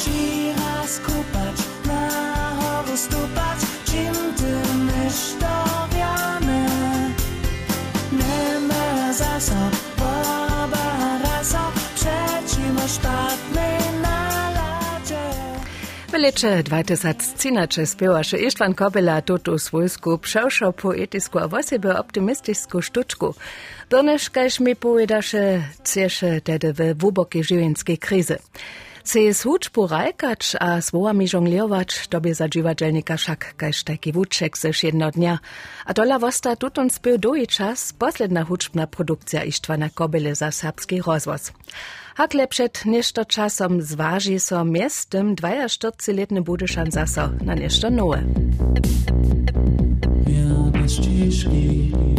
ci raz kupać, na horu stupać, czym ty mysz dowiane. Nie ma zasob, boba rasa, przeciwko szpatnej naladzie. W lecze 2013 spiewaše Ištvan Kobela tutu svojsku převšo poetisku a vosebe optimistisku štučku. Donež, kaž mi povedaše, cieše tedy w wubokiej živinskej krize. Se hučbu rajkač a svojami žongljovač, to by za dživadelnika však kaž taki vuček seš jedno dnia. A dola vosta tutun spil doji čas, posledna hučbna produkcja Ištvana Kobele za serbski rozvoz. Hakle przed nieszto czasom zważy so miestem 42-letny Budyszan zaso na nieszto nowe. Ja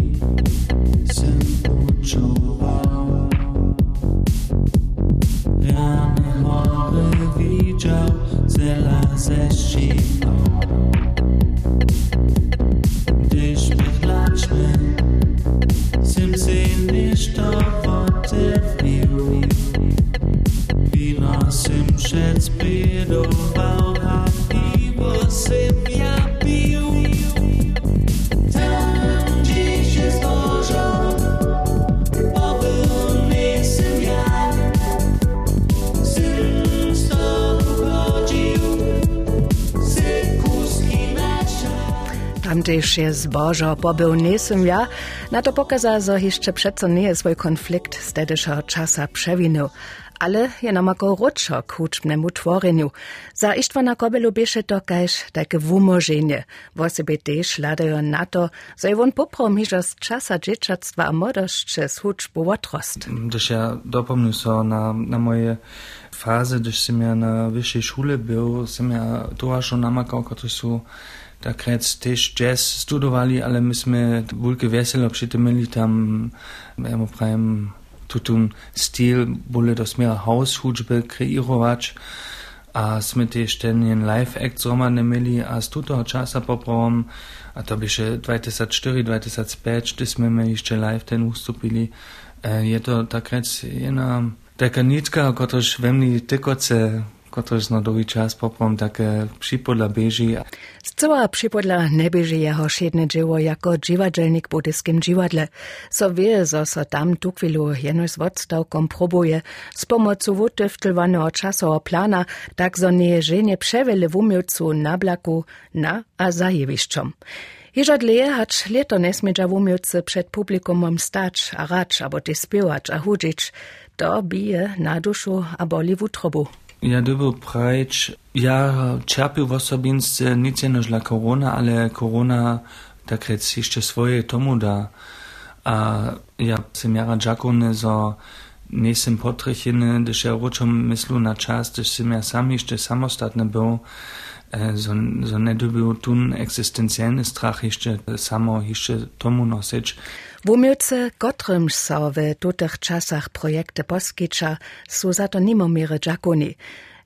Tam też jest Bożo pobył nisem ja, na to pokaza, że jeszcze przeco nie jest swój konflikt z tedyszego czasa przewinął. Ale je nam ako ročo k tvoreniu. Za Ištvana Kobelu bieše to kaž také wumoženie. Vo sebe tež ladajo na to, że je won poprom hižo z časa dzieciactwa a młodości z hučbu otrost. Gdyż ja so na, na moje fazy, gdyż ja na wyższej szule był, sam ja schon namakał, takrat też jazz studowali, ale myśmy wielkie weselo przy tym mieli tam, ja mu prajem, tutun styl, bole do smiera haushudźby kreirować, a sme też ten live act zromane mieli, a z tutego czasa poprom, a to byše 2004-2005, gdy sme my jeszcze live ten ustupili, e, je to takrat jedna taka nitka, kotoż we mnie kotoż na długi czas poprom takie przypodla beži. Zcela připodla neběže jeho šedne dzieło jako dziwadelnik w budyskim dziwadle. So wie, zo so tam tu chwilu jeno z odstawkom probuje z pomocą wutyftylwanego czasowo plana, tak zo nie żenie przewele w umiłcu na blaku na a za jewiszczom. Jeżo dleje hacz leto nesmiedza w umiłce przed publikumom stać, a racz, abo ty śpiewać, a hudzić, to bije na duszu, a boli w utrobu. Ja dybu prajč, ja čerpił w osobince nic jenoż dla korona, ale korona takrat jeszcze swoje tomu da. A ja sam jara dżakony, zo nisem potrechiny, gdyż ja ruczom myslu na czas, gdyż sam ja sam jeszcze samostatny był, e, zo, zo ne dybu tun egzystencjalny strach jeszcze samo jeszcze tomu nosić. W umiłce Gottrymś so w tutych czasach projekty poskicza su za to nimomire dżakuni.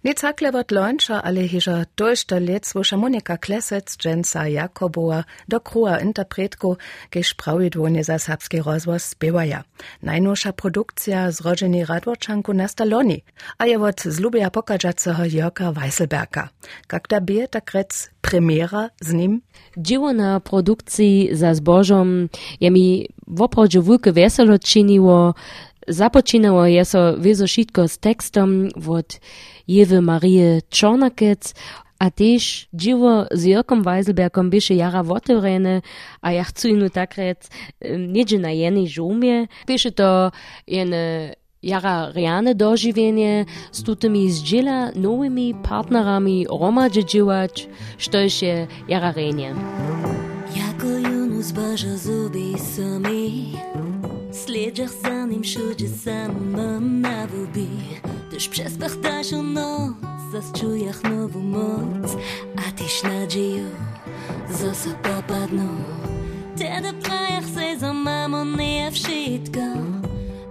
Nic hakle wot lończa, ale hižo dojšto let słuša Monika Klesec, Jensa Jakobowa, do krua interpretku, kiež prawi dłonie za serbski rozwoz spiewaja. Najnowsza produkcja z rodzeni Radworczanku na Staloni, a je wot z Lubia pokażaceho Jorka Weisselberga. Jak da bie, tak rec premiera z nim? Dzieło na produkcji za zbożom je mi w oprawdzie wielkie weselo czyniło. Započinało je so wieso šitko z tekstom od Jewy Marie Czornakec, a też dzieło z Jörkom Weiselbergom bieše jara wotewrene, a ja chcę inu takret niedzie na jeny żumie. Bieše to jene jara reane dožiwienie z tutymi nowymi partnerami romadže dziełać, štož je jara renje. Baža zubi sami Sljeđah za nim šuđe samo na vubi Też przespachtašu noc Zas čujah novu moc. A tiš nađiju Zasa popadnu Teda prajah se za mamo nije všitko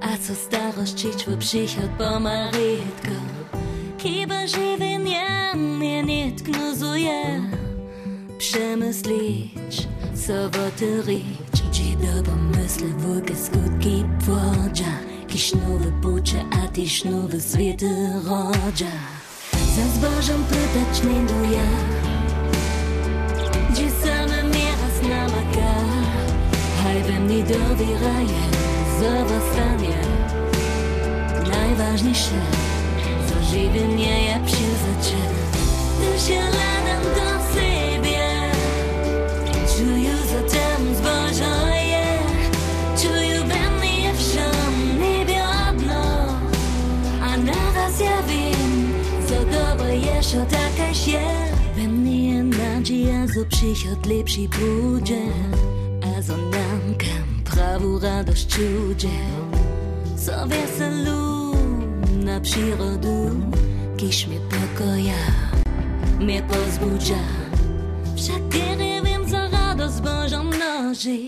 A co starość čić v přichod pomaritko Kiba življenja mnie nie tknuzuje Przemyslić, sowotyrić Ci do pomysły wulkie skutki płodzia Kiś nowe bucze, a tyś nowe świety rodzia Za zbożem pytać nie do ja Gdzie same nieraz namaka Haj we mnie dowieraje Zawastanie Najważniejsze Zażywienie ja przyzaczę Ty się ladam do takaś je We mnie nadzieja, że przychod lepszy będzie A za nam kam prawu radość czudzie. Co weselu na przyrodu Kisz mnie pokoja Mnie pozbudza. Wszak kiedy wiem za radość Bożą noży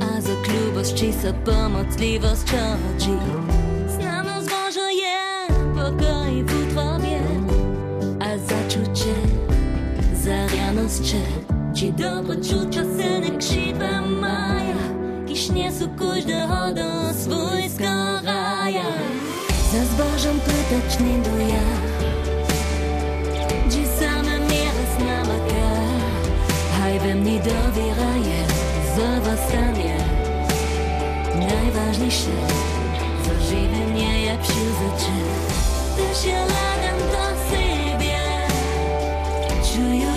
A za klubość czy za pomocliwość chodzi za rjaność Ci dobroczczucia syny krzydła maja Kiś nie su każdego do swojska raja. Za zbożem pytać nie do ja Gdzie same nieraz namaka Haj we mnie dowieraje Zawastanie Najważniejsze Zażywienie jak przyzaczy Też ja ladam do siebie. Czuję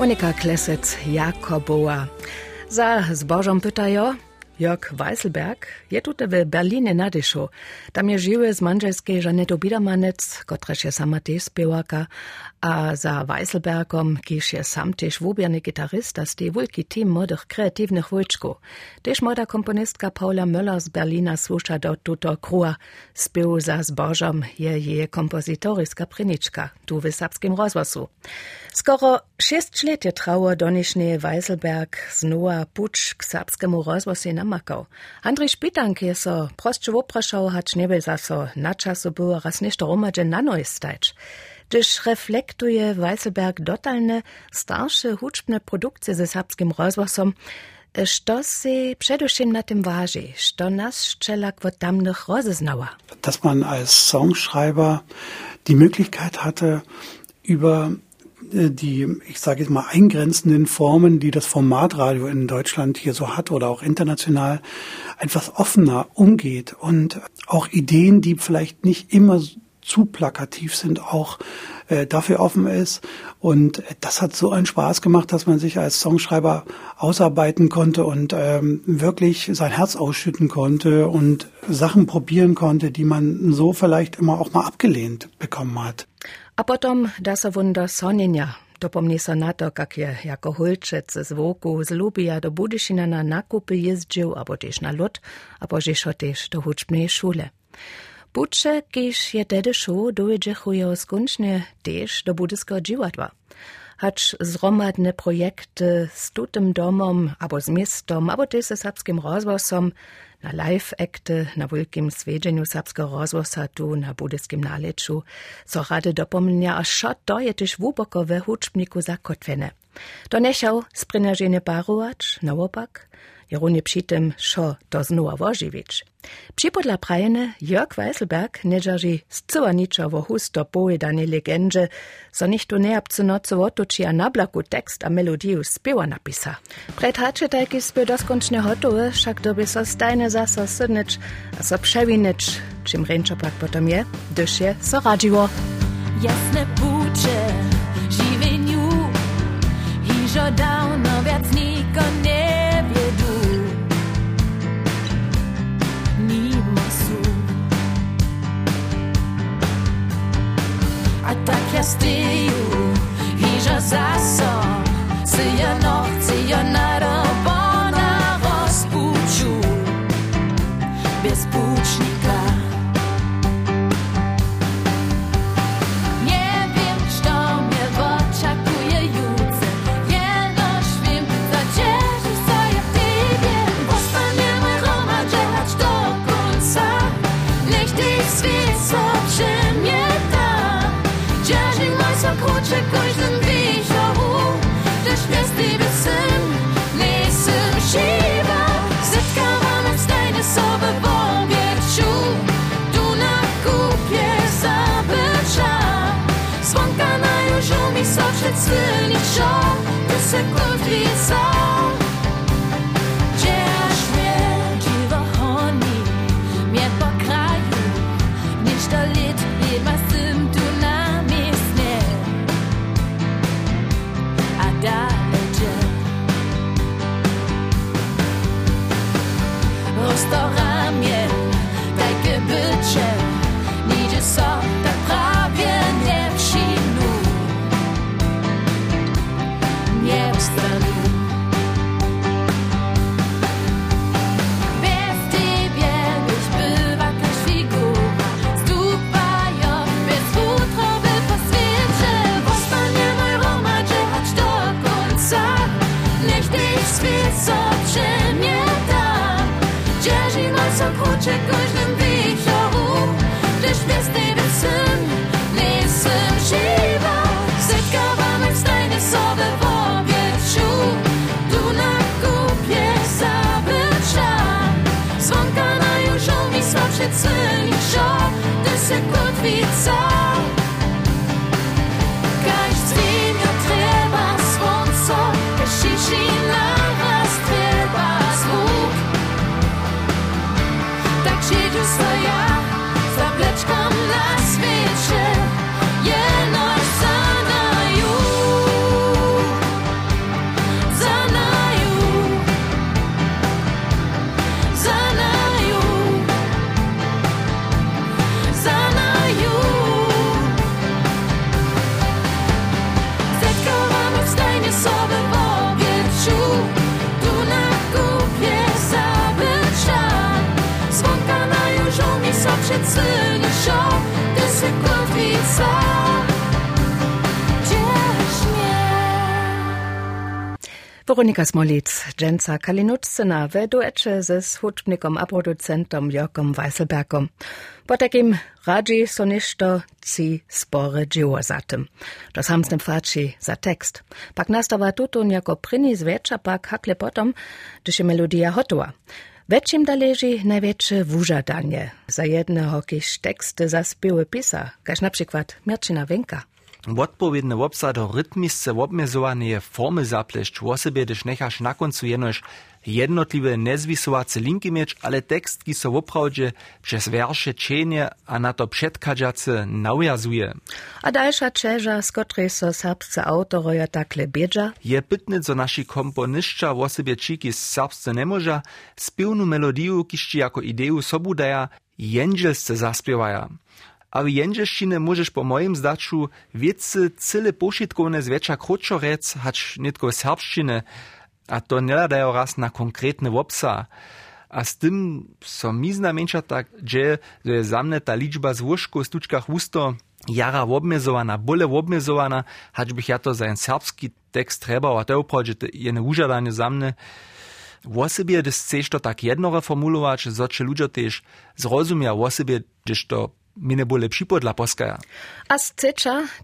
Monika Klesec, Jakobowa. Za zbożom pytają, Jörg Weiselberg je tutaj w Berlinie nadyszu. Tam je żyły z manżelskiej Żanetu Biedermanec, kotraż je sama też spiewaka, a za Weiselbergom, kiż je sam też wubierny gitarista z tej wielki team młodych kreatywnych wojczków. Też młoda komponistka Paula Möller z Berlina słucha do tuto krua. Spiew za zbożom je jej kompozytoryska pryniczka, tu w serbskim rozwosu. Skoro šest let je trwało donišny Weiselberg znowa pucz k serbskiemu rozwosie namakał. Andrzej Szpitank je so prostsze wopraszał, hacz nie był zaso na czasu było raz ništo romadže na noj stajč. Gdyż reflektuje Weiselberg dotalne starsze huczbne produkcje ze serbskim rozwosom, što se przedewším na tym waży, što nas szczelak w tamnych rozeznała. Dass man als Songschreiber die Möglichkeit hatte, über die, ich sage jetzt mal, eingrenzenden Formen, die das Formatradio in Deutschland hier so hat oder auch international, etwas offener umgeht und auch Ideen, die vielleicht nicht immer zu plakativ sind, auch äh, dafür offen ist. Und das hat so einen Spaß gemacht, dass man sich als Songschreiber ausarbeiten konnte und ähm, wirklich sein Herz ausschütten konnte und Sachen probieren konnte, die man so vielleicht immer auch mal abgelehnt bekommen hat. A potom da se wunder sonjenja. Dopomni se na to, kak je jako hulčec z Voku z Lubija do Budyšina na nakupy jeździł, abo też na lot, abo žešo też do hučbnej šule. Buče, kiž je tedy šo, dojeđechu jeho skunčne też do budyskiego dziwadła. Hacz zromadne projekty z tutym domom, abo z miestom, abo też ze serbskim rozwosom, na live-akty, na wielkim swiedzeniu serbskiego rozwosa tu na budyskim naleczu, co rady dopomnia, a szot to je też wuboko we huczbniku zakotwene. To nechał sprynażenie barować, naopak, jerunie przy tym, szo to znowa wożywić. Připodla prajene Jörg Weiselberg nežaži zcela ničo husto povedane legende, so nichto neabcu noco otoči a nablaku tekst a melodiju spiewa napisa. Pred hačetajki spiew doskončne hotowe, však doby so stajne zaso sydnič a so przewinič, czym ręczopak potom je, gdyż je so radziło. Jasne živěňů, jižo dávno viac niko nevědú. A tak ja styju, jižo zaso, si ja noci, você Veronika Smolic, Jensa Kalinutsyna, w duecie ze hudbnikom a producentom Jorkom Weisselbergom. Po radzi ci spore dzieło za tym. To faci za tekst. Pak nastawa tutun jako pryni zwecza pak hakle potom, je melodia hotowa. Većim da leži najveće vužadanje za jednego, kiž teksty zaspiewy pisa, kaž na przykład Mirčina Wenka. Odpowiedne obsado rytmisce obmiezowane formy zaplešć w osobie, gdyż nechasz na końcu jenoś jednotliwe nezwisowace linki mieć, ale tekst, ki so woprawdzie przez wiersze cienie, a na to przedkadzace naujazuje. A dalsza czerza, z której so serbscy autoroja takle biedza, Je pytne, co nasi komponiszcza w osobie čiki serbsce nie może, spiewnu melodiju, kiszci jako ideju sobu daja, jędzielsce zaspiewaja. A w jędzielszczynie możesz po moim zdaczu wiece cyle pošitkowne zwecza krótko rec, hacz nitko serbszczyny, a to nie dają raz na konkretny obsa. A z tym so mi znamięcza tak, że jest za mnie ta liczba złożków w stuczkach wusto jara obmiezowana, bole obmiezowana, hacz bych ja to za serbski tekst trebał, a to uprawdzie jene użadanie za mnie, w osobie, chcesz to tak jednore formulować, zo czy ludzie też zrozumia w osobie, gdyż to mi nie bole przypodla poskaja. A z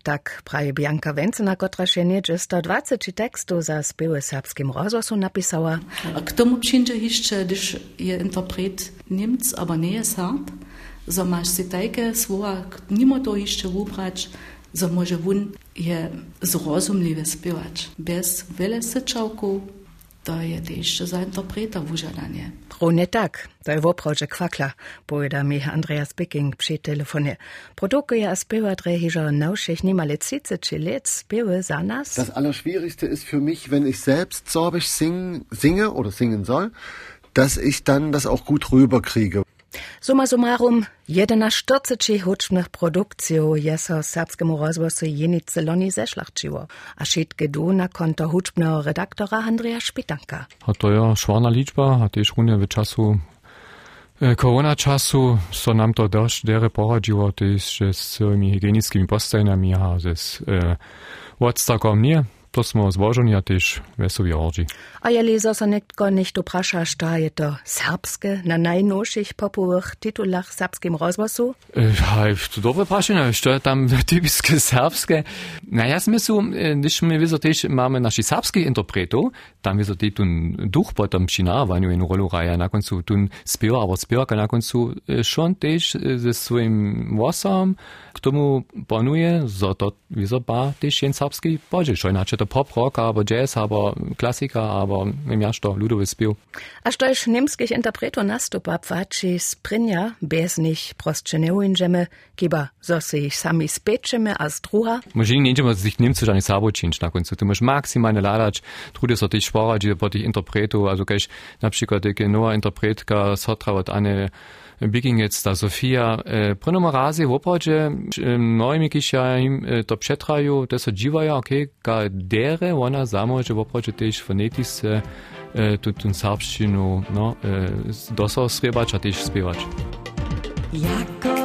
tak praje Bianka Wencyna, która się nie 120 tekstów za spiewy serbskim rozgłosu napisała. A k tomu przyjdzie jeszcze, gdyż je interpret Niemc, aber nie jest Serb, so masz si tajke słowa, mimo to jeszcze ubrać, so może wun je zrozumliwe śpiewać. Bez wiele syczałków, to je to jeszcze za interpreta wużadanie. Runie tak, to je woprawdzie kwakla, powiada mi Andreas Bicking przy telefonie. Produkuje a spiewa drehiżo nauszych niemale 30 lat spiewy za nas. Das Allerschwierigste ist für mich, wenn ich selbst sorbisch sing, singe oder singen soll, dass ich dann das auch gut rüberkriege. Summa summarum, jedna sztorcyci hucznych produkcjo jeso serbskiemu rozgłosu jenice loni zeszlachčiło, a šitke du na konto huczbnego redaktora Andrea Špitanka. A to je švarna ličba, a tež runje v času e, korona času so nam to dość dere poradziło też z tymi higienickimi postajnami, a z e, odstakom nie. To smo złożeni, a też wesowi ordzi. A je lezo so nekdo nicht uprasza, šta je to serbske na najnowszych popułach titulach serbskim rozgłosu? E, to dobre prašenie, što je tam typiske serbske. Na ja smislu, když my vizo też mamy nasi serbski interpretov, tam vizo te tun duch potom přinavanju in rolu raja na koncu tun spieva, aber spievaka na koncu e, šon też e, ze svojim vosom k tomu ponuje, zo to vizo pa też jen serbski podziel, što inače to pop rock, aber jazz, aber klasika, aber im jašto ludowy spiew. A štož niemskich interpreto nastupa pfači sprinja, bez nich prostčeneu inžeme, kiba zo si ich sami spečeme a z druha. Może nie będziemy z tych Niemców ani sabo czynić na końcu. Tu możesz maksymalnie ladać, trudy so tych szporać po tych interpretów, also kaž na przykład taka nowa interpretka sotra od Anne Bigingec ta Sofia. E, Prynoma razie w opradzie mnohimi kisza im e, to przetrają, to so dziwają, okej, okay, ka dere, ona zamoże w opradzie też fonetisce tu tun serbszčinu no, dosao srebać, a też śpiewać. Jako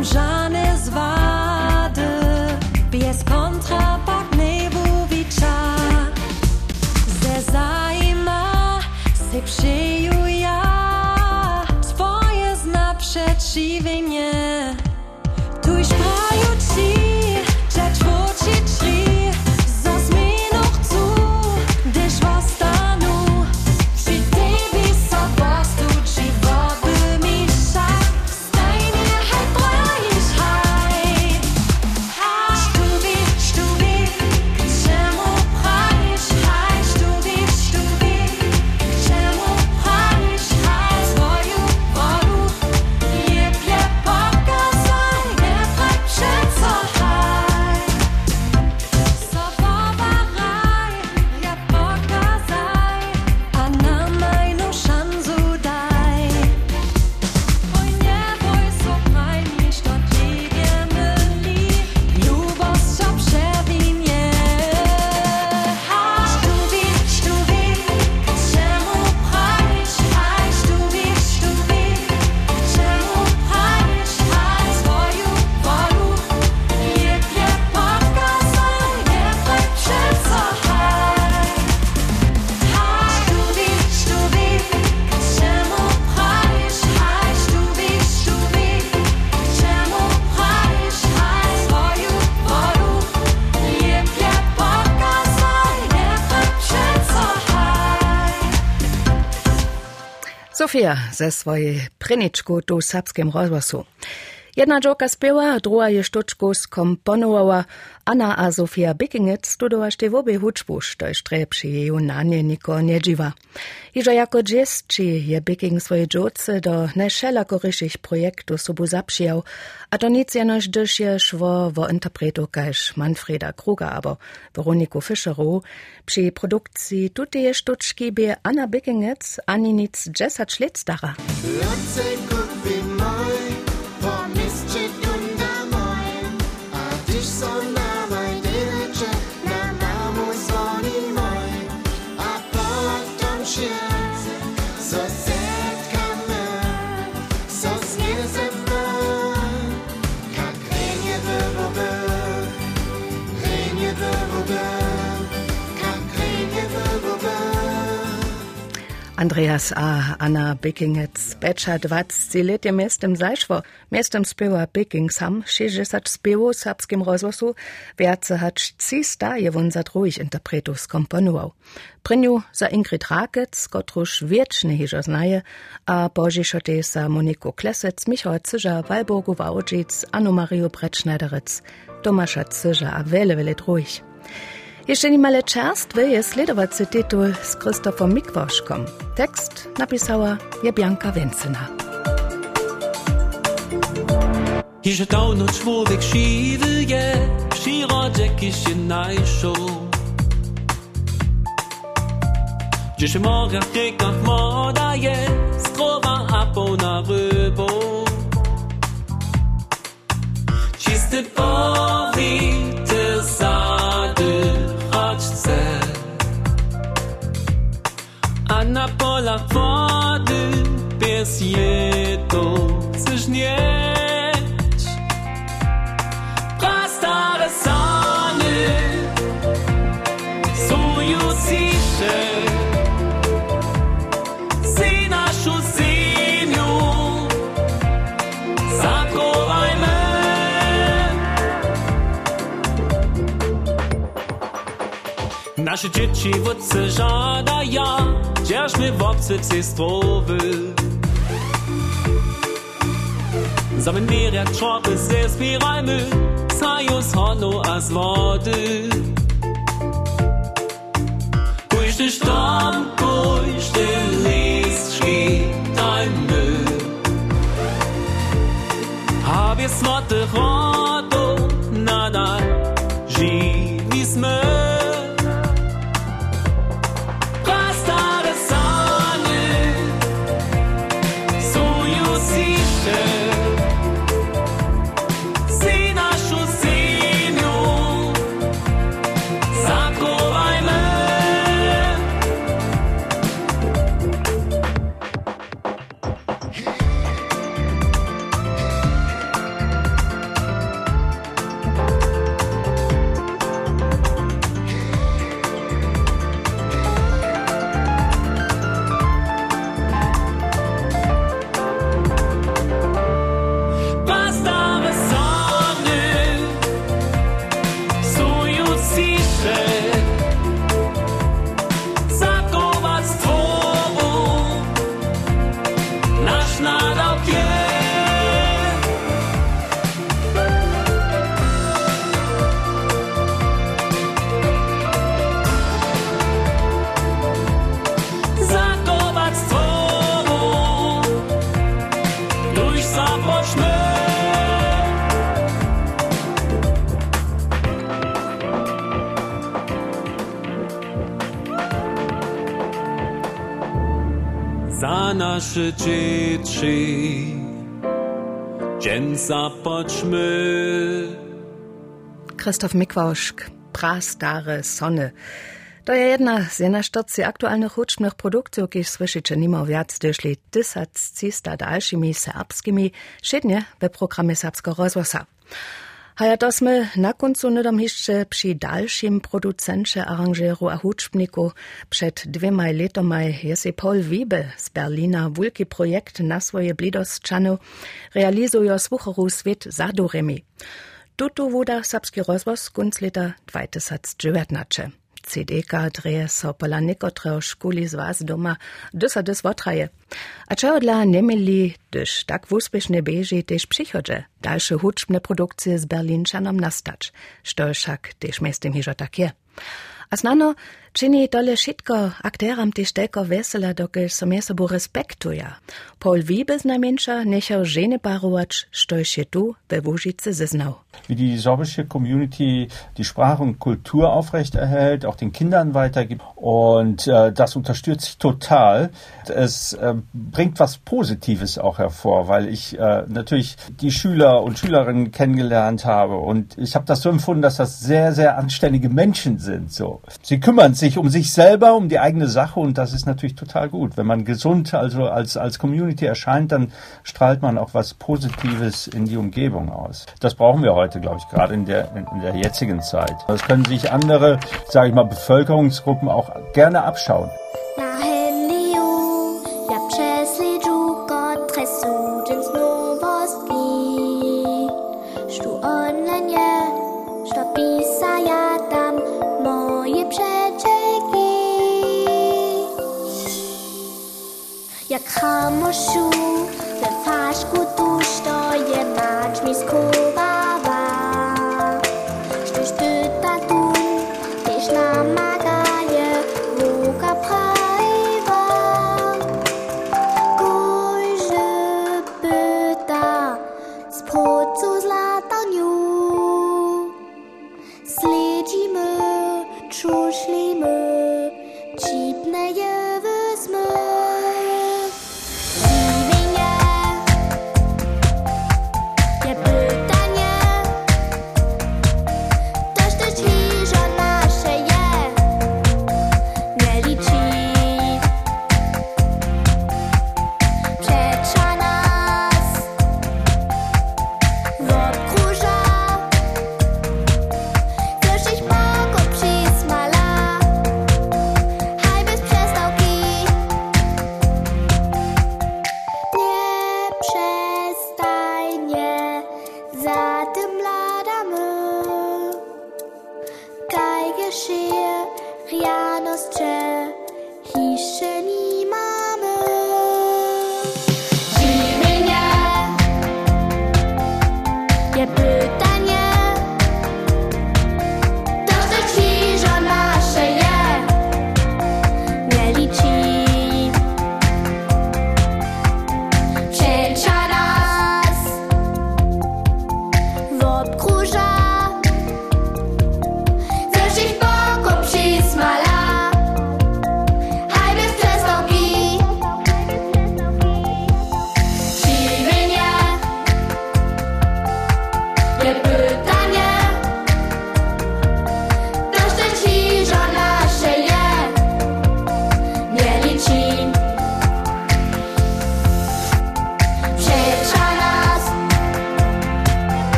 I'm shy. Sofia ze swojej pryniczku tu serbskim rozgłosu. Jedna dżoka śpiewa, druga je sztuczku skomponowała, Anna a Sofia Bikingec studowasz te w obie huczbu, štož tre przy jej niko nie dziwa. Iżo jako dżesci je Biking swoje dżoce do nešelako ryšich projektu sobu zapšijał, a to nic jenož dyż je szwo wo interpretu kaž Manfreda Kruger abo Veroniku Fischeru, przy produkcji tuteje sztuczki bie Anna Bikingec ani nic dżesat šlecdara. Lotse guck never die. Andreas A., Anna Bickingets, Bečat Vac, ciletje mestem zajšvo, mestem speva Bicking sam, šiže sač spevo srpskim rozlosu, verce hač cista je von zat ruhig interpretus skomponoval. Prinju sa Ingrid Rakec, kotruš wieczne hižo znaje, a božišo te sa Moniko Klessetz, Michal Cyža, Walburgo Waujitz, Anno Mario Brettschneideritz, Tomasza Cyża, a welle welle ruhig. Jeszcze niemale czerstwy jest sledowacy tytuł z Krzysztofem Mikwoszkom. Tekst napisała Jebianka Wencyna. Hier zit al nog voor ik zie je przyrodzie się najszło. Dziś morza w riekach moda jest, mieć. Prastare sony są już zachowajmy. Nasze dzieci wódce żadają, dzierżmy w obcy strowy. Sammen wir rett svar på C-spiral mu, sa jo sa no. Nasze dzieci, dzień zapoczmy. Christoph Mikwauszk, prastare Sonne. To je jedna z jednoštorci aktualnych hučbnych produkcij, ki słyšíte nimo viac došli tysac cista dalšími serbskimi, šedne ve programe Serbskiego rozvosa. Haja to sme na koncu nedom jeszcze przy dalszym producencie, aranżeru a huczbniku. Przed dwiema letami jest Paul Wiebe z Berlina wielki projekt na swoje blidosčany realizują słuchoru Swiet Zaduremi. Tutu wuda serbski rozvoz kunc leta 2019. CDK dreje so pola niekotreho škuli z vás doma, dysa dys wotraje. A čeho dla nemili, dyż tak wuspiešne beži, tež přichodže dalsze hučbne produkcje z Berlinčanom nastać, što však tež mestem hižo tak je. A znano, čini tole šitko akteram tež telko vesela, dokelž so mje sobu respektuja. Paul Wiebe znamenša nechał žene parovač, što je tu ve Łužice zeznał. wie die sorbische Community die Sprache und Kultur aufrechterhält, auch den Kindern weitergibt. Und äh, das unterstützt sich total. Es äh, bringt was Positives auch hervor, weil ich äh, natürlich die Schüler und Schülerinnen kennengelernt habe. Und ich habe das so empfunden, dass das sehr, sehr anständige Menschen sind. So, Sie kümmern um sich selber, um die eigene Sache und das ist natürlich total gut. Wenn man gesund also als, als Community erscheint, dann strahlt man auch was Positives in die Umgebung aus. Das brauchen wir heute, glaube ich, gerade in der, in, der jetzigen Zeit. Das können sich andere, sage ich mal, Bevölkerungsgruppen auch gerne abschauen. Na Jak hamoszu,